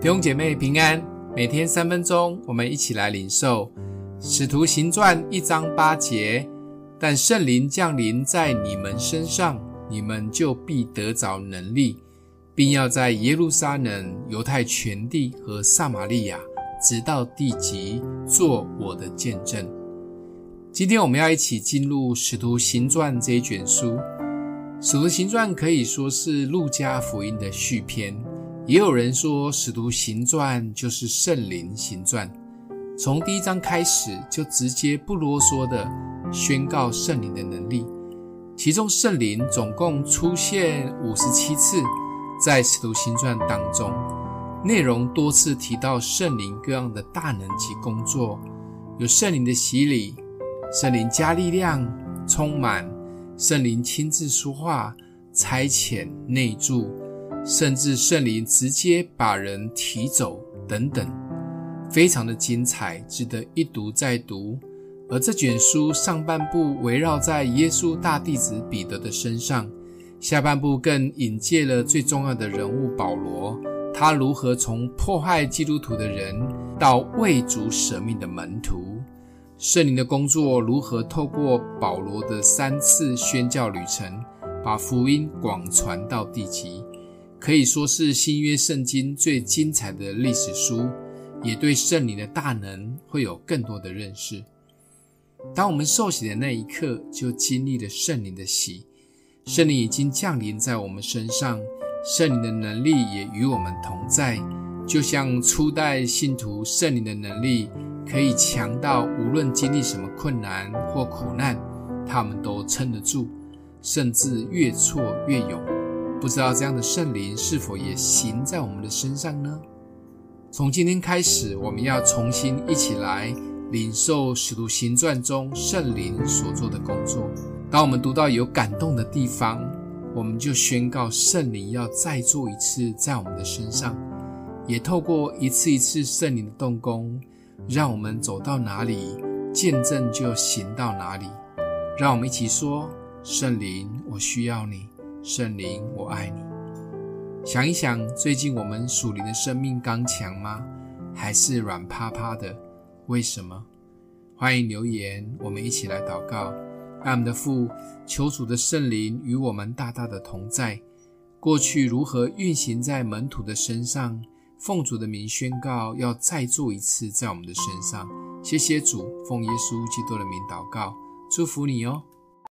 弟兄姐妹平安，每天三分钟，我们一起来领受《使徒行传》一章八节。但圣灵降临在你们身上，你们就必得着能力，并要在耶路撒冷、犹太全地和撒玛利亚，直到地极，做我的见证。今天我们要一起进入《使徒行传》这一卷书，《使徒行传》可以说是路加福音的续篇。也有人说，《使徒行传》就是圣灵行传，从第一章开始就直接不啰嗦的宣告圣灵的能力。其中圣灵总共出现五十七次，在《使徒行传》当中，内容多次提到圣灵各样的大能及工作，有圣灵的洗礼，圣灵加力量，充满，圣灵亲自说话，差遣内住。甚至圣灵直接把人提走，等等，非常的精彩，值得一读再读。而这卷书上半部围绕在耶稣大弟子彼得的身上，下半部更引介了最重要的人物保罗，他如何从迫害基督徒的人到为主舍命的门徒，圣灵的工作如何透过保罗的三次宣教旅程，把福音广传到地极。可以说是新约圣经最精彩的历史书，也对圣灵的大能会有更多的认识。当我们受洗的那一刻，就经历了圣灵的洗，圣灵已经降临在我们身上，圣灵的能力也与我们同在。就像初代信徒，圣灵的能力可以强到无论经历什么困难或苦难，他们都撑得住，甚至越挫越勇。不知道这样的圣灵是否也行在我们的身上呢？从今天开始，我们要重新一起来领受《使徒行传》中圣灵所做的工作。当我们读到有感动的地方，我们就宣告圣灵要再做一次在我们的身上，也透过一次一次圣灵的动工，让我们走到哪里，见证就行到哪里。让我们一起说：圣灵，我需要你。圣灵，我爱你。想一想，最近我们属灵的生命刚强吗？还是软趴趴的？为什么？欢迎留言，我们一起来祷告。爱我们的父，求主的圣灵与我们大大的同在。过去如何运行在门徒的身上，奉主的名宣告，要再做一次在我们的身上。谢谢主，奉耶稣基督的名祷告，祝福你哦。